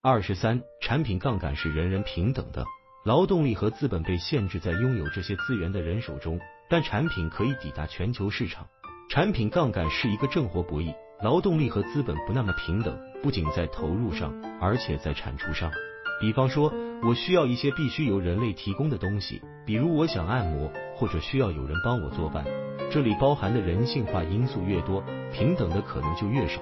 二十三，产品杠杆是人人平等的，劳动力和资本被限制在拥有这些资源的人手中，但产品可以抵达全球市场。产品杠杆是一个正活博弈，劳动力和资本不那么平等，不仅在投入上，而且在产出上。比方说，我需要一些必须由人类提供的东西，比如我想按摩，或者需要有人帮我做饭。这里包含的人性化因素越多，平等的可能就越少。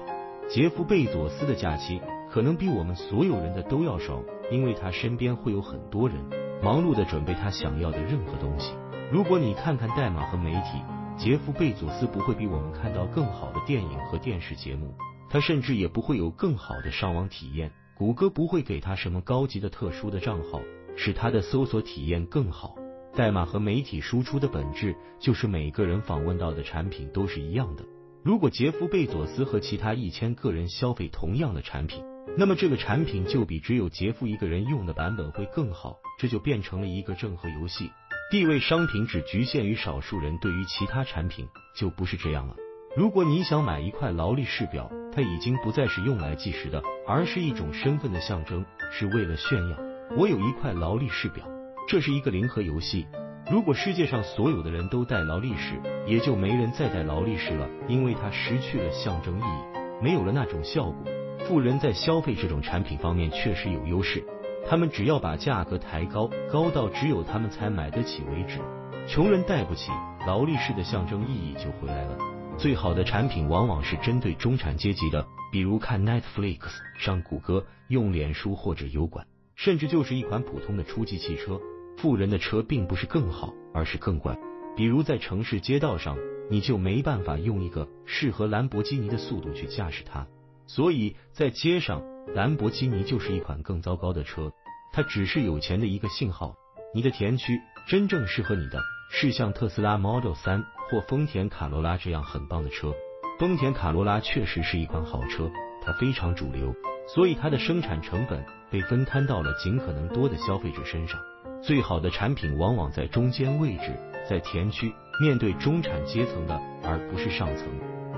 杰夫·贝佐斯的假期。可能比我们所有人的都要少，因为他身边会有很多人忙碌的准备他想要的任何东西。如果你看看代码和媒体，杰夫·贝佐斯不会比我们看到更好的电影和电视节目，他甚至也不会有更好的上网体验。谷歌不会给他什么高级的特殊的账号，使他的搜索体验更好。代码和媒体输出的本质就是每个人访问到的产品都是一样的。如果杰夫·贝佐斯和其他一千个人消费同样的产品，那么这个产品就比只有杰夫一个人用的版本会更好，这就变成了一个正和游戏。地位商品只局限于少数人，对于其他产品就不是这样了。如果你想买一块劳力士表，它已经不再是用来计时的，而是一种身份的象征，是为了炫耀。我有一块劳力士表，这是一个零和游戏。如果世界上所有的人都戴劳力士，也就没人再戴劳力士了，因为它失去了象征意义，没有了那种效果。富人在消费这种产品方面确实有优势，他们只要把价格抬高，高到只有他们才买得起为止。穷人带不起，劳力士的象征意义就回来了。最好的产品往往是针对中产阶级的，比如看 Netflix、上谷歌、用脸书或者油管，甚至就是一款普通的初级汽车。富人的车并不是更好，而是更贵。比如在城市街道上，你就没办法用一个适合兰博基尼的速度去驾驶它。所以在街上，兰博基尼就是一款更糟糕的车，它只是有钱的一个信号。你的田区真正适合你的是像特斯拉 Model 三或丰田卡罗拉这样很棒的车。丰田卡罗拉确实是一款好车，它非常主流，所以它的生产成本被分摊到了尽可能多的消费者身上。最好的产品往往在中间位置，在田区，面对中产阶层的，而不是上层。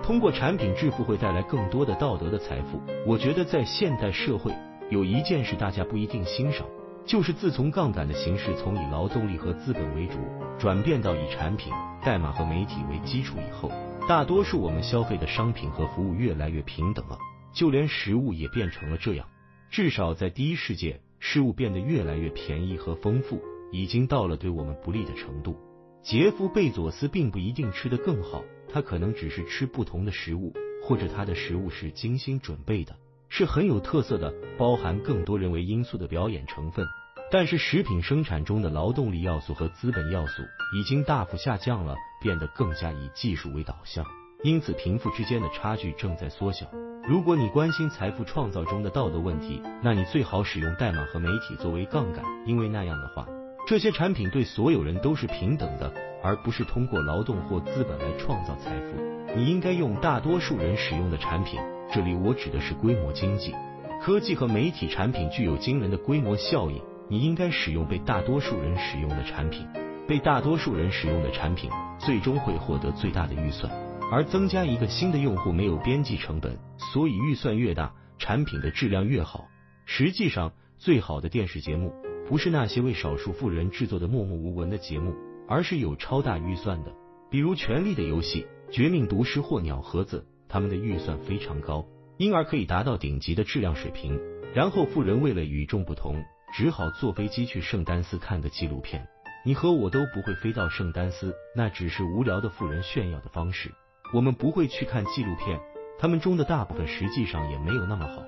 通过产品致富会带来更多的道德的财富。我觉得在现代社会，有一件事大家不一定欣赏，就是自从杠杆的形式从以劳动力和资本为主，转变到以产品、代码和媒体为基础以后，大多数我们消费的商品和服务越来越平等了，就连食物也变成了这样。至少在第一世界，事物变得越来越便宜和丰富，已经到了对我们不利的程度。杰夫·贝佐斯并不一定吃得更好。他可能只是吃不同的食物，或者他的食物是精心准备的，是很有特色的，包含更多人为因素的表演成分。但是食品生产中的劳动力要素和资本要素已经大幅下降了，变得更加以技术为导向，因此贫富之间的差距正在缩小。如果你关心财富创造中的道德问题，那你最好使用代码和媒体作为杠杆，因为那样的话，这些产品对所有人都是平等的。而不是通过劳动或资本来创造财富。你应该用大多数人使用的产品，这里我指的是规模经济。科技和媒体产品具有惊人的规模效应，你应该使用被大多数人使用的产品。被大多数人使用的产品最终会获得最大的预算，而增加一个新的用户没有边际成本，所以预算越大，产品的质量越好。实际上，最好的电视节目不是那些为少数富人制作的默默无闻的节目。而是有超大预算的，比如《权力的游戏》《绝命毒师》或《鸟盒子》，他们的预算非常高，因而可以达到顶级的质量水平。然后富人为了与众不同，只好坐飞机去圣丹斯看个纪录片。你和我都不会飞到圣丹斯，那只是无聊的富人炫耀的方式。我们不会去看纪录片，他们中的大部分实际上也没有那么好。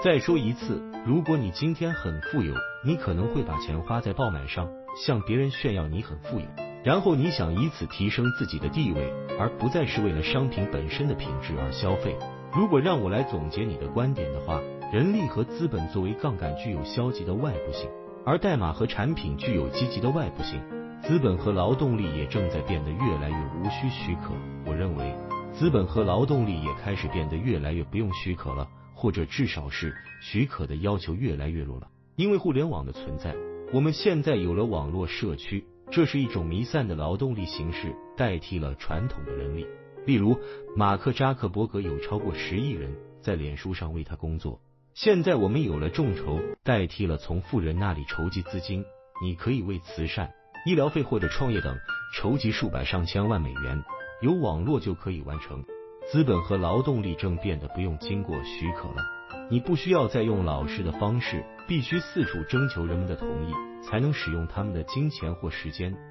再说一次，如果你今天很富有，你可能会把钱花在爆买上，向别人炫耀你很富有。然后你想以此提升自己的地位，而不再是为了商品本身的品质而消费。如果让我来总结你的观点的话，人力和资本作为杠杆具有消极的外部性，而代码和产品具有积极的外部性。资本和劳动力也正在变得越来越无需许可。我认为，资本和劳动力也开始变得越来越不用许可了，或者至少是许可的要求越来越弱了。因为互联网的存在，我们现在有了网络社区。这是一种弥散的劳动力形式，代替了传统的人力。例如，马克扎克伯格有超过十亿人在脸书上为他工作。现在我们有了众筹，代替了从富人那里筹集资金，你可以为慈善、医疗费或者创业等筹集数百上千万美元，有网络就可以完成。资本和劳动力正变得不用经过许可了，你不需要再用老式的方式，必须四处征求人们的同意才能使用他们的金钱或时间。